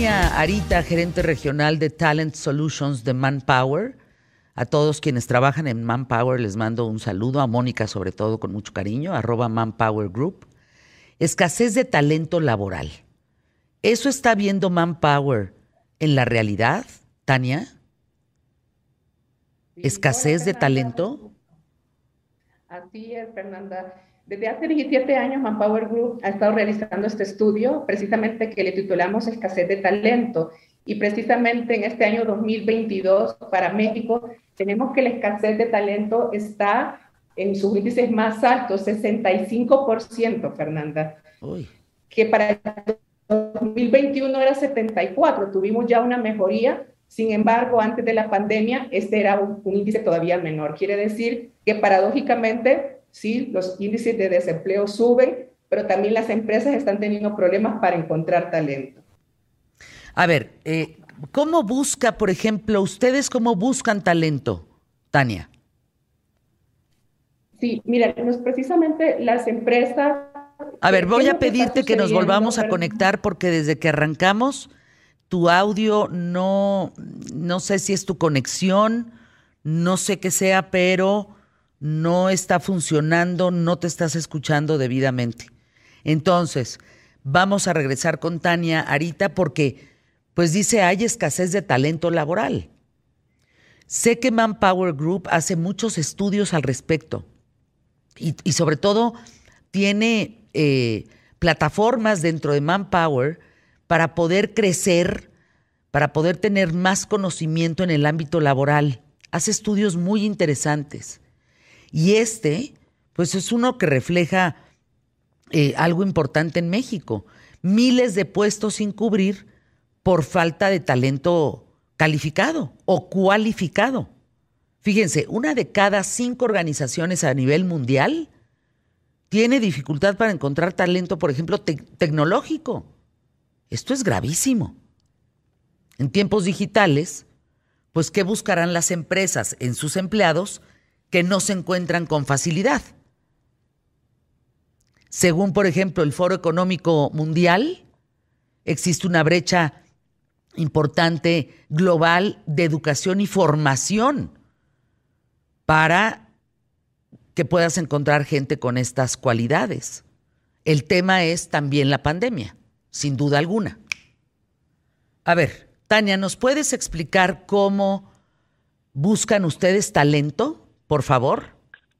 Tania Arita, gerente regional de Talent Solutions de Manpower. A todos quienes trabajan en Manpower les mando un saludo, a Mónica sobre todo con mucho cariño, arroba Manpower Group. Escasez de talento laboral. ¿Eso está viendo Manpower en la realidad, Tania? ¿Escasez de talento? Así es, Fernanda. Desde hace 17 años, Manpower Group ha estado realizando este estudio, precisamente que le titulamos Escasez de Talento. Y precisamente en este año 2022, para México, tenemos que la escasez de talento está en sus índices más altos, 65%, Fernanda. Que para el 2021 era 74, tuvimos ya una mejoría. Sin embargo, antes de la pandemia, este era un índice todavía menor. Quiere decir que paradójicamente sí, los índices de desempleo suben, pero también las empresas están teniendo problemas para encontrar talento. A ver, eh, ¿cómo busca, por ejemplo, ustedes cómo buscan talento, Tania? Sí, mira, precisamente las empresas... A ver, voy a pedirte que nos volvamos a conectar porque desde que arrancamos, tu audio no, no sé si es tu conexión, no sé qué sea, pero no está funcionando, no te estás escuchando debidamente. Entonces, vamos a regresar con Tania Arita porque, pues dice, hay escasez de talento laboral. Sé que Manpower Group hace muchos estudios al respecto y, sobre todo tiene eh, plataformas dentro de Manpower para poder crecer, para poder tener más conocimiento en el ámbito laboral. Hace estudios muy interesantes. Y este, pues es uno que refleja eh, algo importante en México. Miles de puestos sin cubrir por falta de talento calificado o cualificado. Fíjense, una de cada cinco organizaciones a nivel mundial tiene dificultad para encontrar talento, por ejemplo, tecnológico. Esto es gravísimo. En tiempos digitales, pues, ¿qué buscarán las empresas en sus empleados? Que no se encuentran con facilidad. Según, por ejemplo, el Foro Económico Mundial, existe una brecha importante global de educación y formación para que puedas encontrar gente con estas cualidades. El tema es también la pandemia, sin duda alguna. A ver, Tania, ¿nos puedes explicar cómo buscan ustedes talento? Por favor.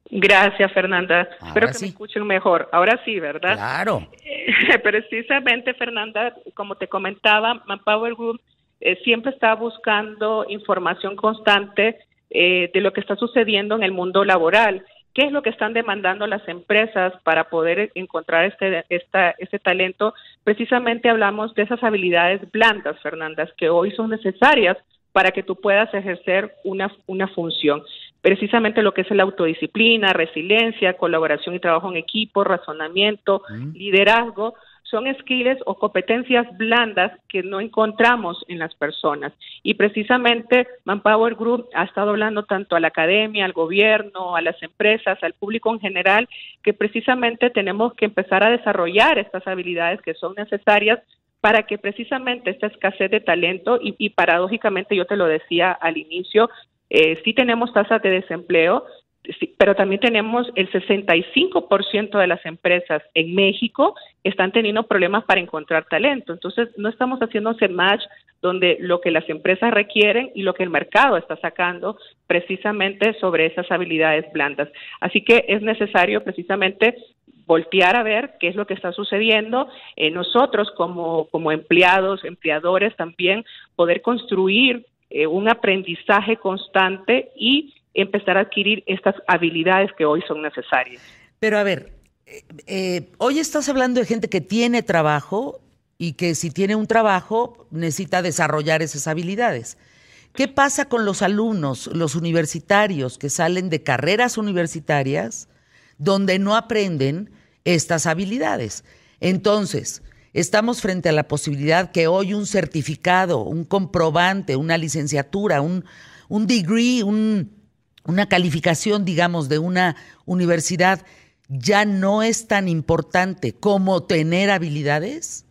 Gracias, Fernanda. Espero que me escuchen mejor. Ahora sí, ¿verdad? Claro. Precisamente, Fernanda, como te comentaba, Manpower Group eh, siempre está buscando información constante eh, de lo que está sucediendo en el mundo laboral. ¿Qué es lo que están demandando las empresas para poder encontrar este, esta, este talento? Precisamente hablamos de esas habilidades blandas, Fernanda, que hoy son necesarias para que tú puedas ejercer una, una función precisamente lo que es la autodisciplina, resiliencia, colaboración y trabajo en equipo, razonamiento, liderazgo, son skills o competencias blandas que no encontramos en las personas. Y precisamente Manpower Group ha estado hablando tanto a la academia, al gobierno, a las empresas, al público en general, que precisamente tenemos que empezar a desarrollar estas habilidades que son necesarias para que precisamente esta escasez de talento, y, y paradójicamente yo te lo decía al inicio, eh, sí tenemos tasas de desempleo, pero también tenemos el 65% de las empresas en México están teniendo problemas para encontrar talento. Entonces, no estamos haciendo ese match donde lo que las empresas requieren y lo que el mercado está sacando precisamente sobre esas habilidades blandas. Así que es necesario precisamente voltear a ver qué es lo que está sucediendo. Eh, nosotros como, como empleados, empleadores también, poder construir eh, un aprendizaje constante y empezar a adquirir estas habilidades que hoy son necesarias. Pero a ver, eh, eh, hoy estás hablando de gente que tiene trabajo y que si tiene un trabajo necesita desarrollar esas habilidades. ¿Qué pasa con los alumnos, los universitarios que salen de carreras universitarias donde no aprenden estas habilidades? Entonces, estamos frente a la posibilidad que hoy un certificado, un comprobante, una licenciatura, un, un degree, una calificación, digamos, de una universidad ya no es tan importante como tener habilidades?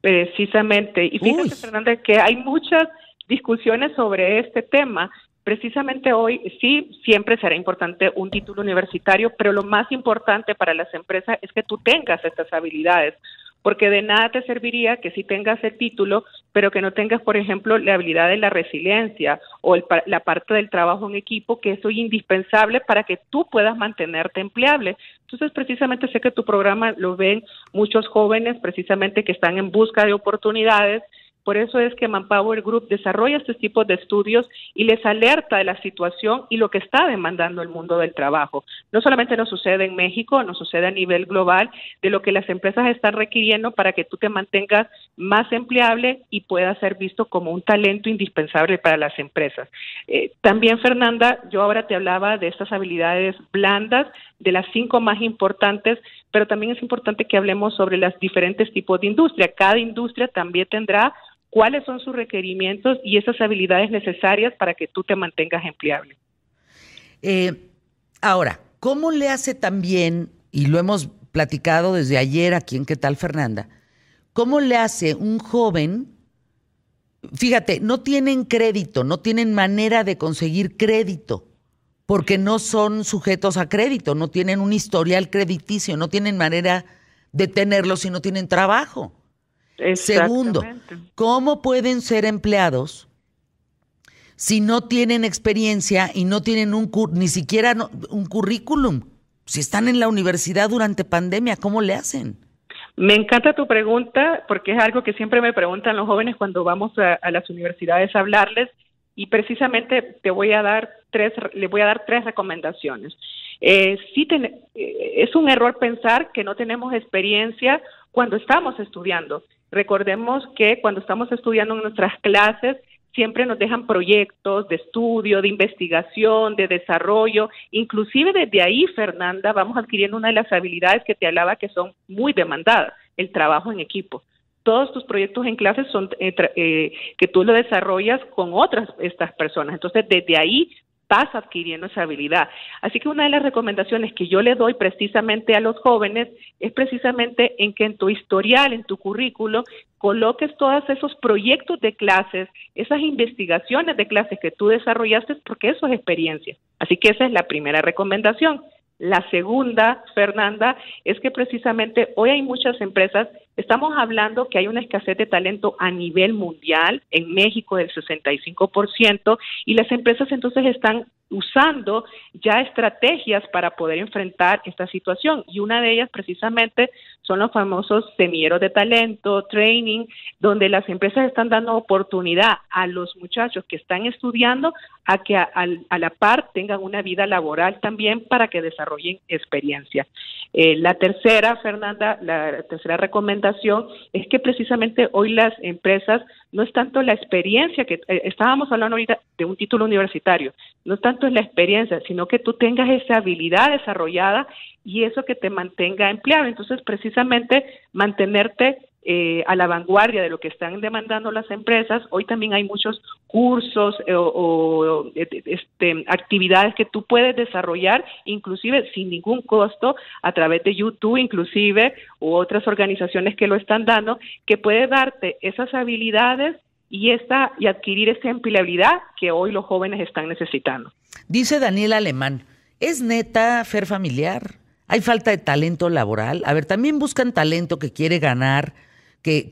Precisamente. Y fíjate, Fernanda, que hay muchas discusiones sobre este tema. Precisamente hoy sí, siempre será importante un título universitario, pero lo más importante para las empresas es que tú tengas estas habilidades, porque de nada te serviría que si tengas el título, pero que no tengas, por ejemplo, la habilidad de la resiliencia o la parte del trabajo en equipo, que es indispensable para que tú puedas mantenerte empleable. Entonces, precisamente sé que tu programa lo ven muchos jóvenes, precisamente que están en busca de oportunidades por eso es que Manpower Group desarrolla este tipo de estudios y les alerta de la situación y lo que está demandando el mundo del trabajo. No solamente nos sucede en México, nos sucede a nivel global de lo que las empresas están requiriendo para que tú te mantengas más empleable y puedas ser visto como un talento indispensable para las empresas. Eh, también, Fernanda, yo ahora te hablaba de estas habilidades blandas, de las cinco más importantes, pero también es importante que hablemos sobre los diferentes tipos de industria. Cada industria también tendrá cuáles son sus requerimientos y esas habilidades necesarias para que tú te mantengas empleable. Eh, ahora, ¿cómo le hace también, y lo hemos platicado desde ayer aquí en ¿Qué tal Fernanda? ¿Cómo le hace un joven? Fíjate, no tienen crédito, no tienen manera de conseguir crédito, porque no son sujetos a crédito, no tienen un historial crediticio, no tienen manera de tenerlo si no tienen trabajo. Segundo, ¿cómo pueden ser empleados si no tienen experiencia y no tienen un ni siquiera un currículum? Si están en la universidad durante pandemia, ¿cómo le hacen? Me encanta tu pregunta porque es algo que siempre me preguntan los jóvenes cuando vamos a, las universidades a hablarles y precisamente te voy a dar tres, le voy a dar tres recomendaciones. Eh, sí eh, es un error pensar que no tenemos experiencia cuando estamos estudiando. Recordemos que cuando estamos estudiando en nuestras clases, siempre nos dejan proyectos de estudio, de investigación, de desarrollo. Inclusive desde ahí, Fernanda, vamos adquiriendo una de las habilidades que te hablaba que son muy demandadas, el trabajo en equipo. Todos tus proyectos en clases son eh, eh, que tú lo desarrollas con otras estas personas. Entonces, desde ahí vas adquiriendo esa habilidad. Así que una de las recomendaciones que yo le doy precisamente a los jóvenes es precisamente en que en tu historial, en tu currículo, coloques todos esos proyectos de clases, esas investigaciones de clases que tú desarrollaste, porque eso es experiencia. Así que esa es la primera recomendación. La segunda, Fernanda, es que precisamente hoy hay muchas empresas, estamos hablando que hay una escasez de talento a nivel mundial, en México del 65%, y las empresas entonces están usando ya estrategias para poder enfrentar esta situación. Y una de ellas precisamente son los famosos semilleros de talento, training, donde las empresas están dando oportunidad a los muchachos que están estudiando a que a, la par tengan una vida laboral también para que desarrollen experiencia. Eh, la tercera, Fernanda, la tercera recomendación es que precisamente hoy las empresas no es tanto la experiencia que eh, estábamos hablando ahorita de un título universitario, no es tanto la experiencia, sino que tú tengas esa habilidad desarrollada y eso que te mantenga empleado. Entonces, precisamente mantenerte eh, a la vanguardia de lo que están demandando las empresas. Hoy también hay muchos cursos eh, o, este, actividades que tú puedes desarrollar, inclusive sin ningún costo, a través de YouTube, inclusive, u otras organizaciones que lo están dando, que puede darte esas habilidades y esta y adquirir esa empleabilidad que hoy los jóvenes están necesitando. Dice Daniel Alemán, ¿es neta fer familiar? ¿Hay falta de talento laboral? A ver, también buscan talento que quiere ganar que,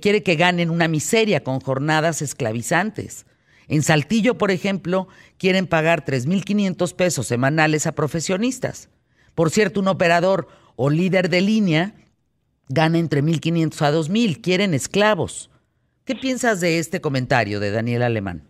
quiere que ganen una miseria con jornadas esclavizantes. En Saltillo, por ejemplo, quieren pagar 3.500 pesos semanales a profesionistas. Por cierto, un operador o líder de línea gana entre 1.500 a 2.000, quieren esclavos. ¿Qué piensas de este comentario de Daniel Alemán?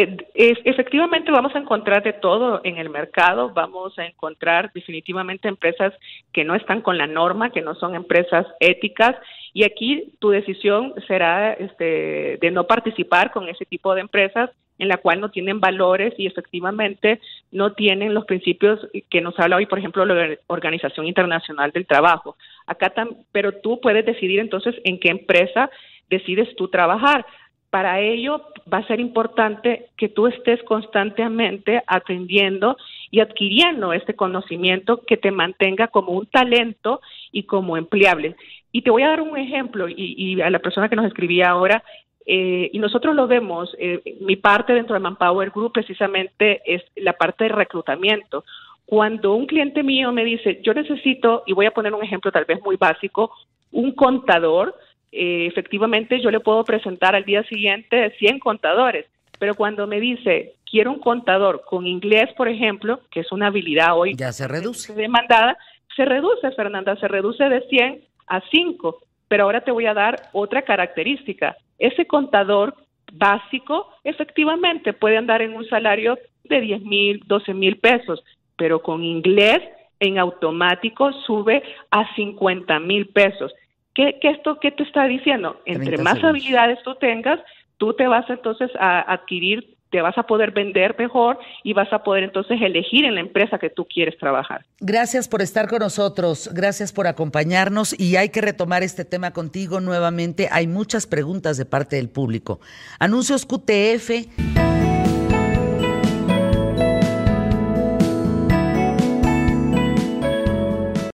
Eh, efectivamente vamos a encontrar de todo en el mercado, vamos a encontrar definitivamente empresas que no están con la norma, que no son empresas éticas y aquí tu decisión será este, de no participar con ese tipo de empresas en la cual no tienen valores y efectivamente no tienen los principios que nos habla hoy, por ejemplo, la Organización Internacional del Trabajo. Acá pero tú puedes decidir entonces en qué empresa decides tú trabajar. Para ello va a ser importante que tú estés constantemente atendiendo y adquiriendo este conocimiento que te mantenga como un talento y como empleable. Y te voy a dar un ejemplo, y, a la persona que nos escribía ahora, eh, y nosotros lo vemos, eh, mi parte dentro de Manpower Group precisamente es la parte de reclutamiento. Cuando un cliente mío me dice, yo necesito, y voy a poner un ejemplo tal vez muy básico, un contador, eh, efectivamente yo le puedo presentar al día siguiente 100 contadores, pero cuando me dice, quiero un contador con inglés, por ejemplo, que es una habilidad hoy ya se reduce. demandada, se reduce, Fernanda, se reduce de 100 a 5. Pero ahora te voy a dar otra característica. Ese contador básico efectivamente puede andar en un salario de 10 mil, 12 mil pesos, pero con inglés en automático sube a 50 mil pesos. ¿Qué, ¿Qué, esto qué te está diciendo? Entre más habilidades tú tengas, tú te vas entonces a adquirir te vas a poder vender mejor y vas a poder entonces elegir en la empresa que tú quieres trabajar. Gracias por estar con nosotros, gracias por acompañarnos y hay que retomar este tema contigo nuevamente. Hay muchas preguntas de parte del público. Anuncios QTF.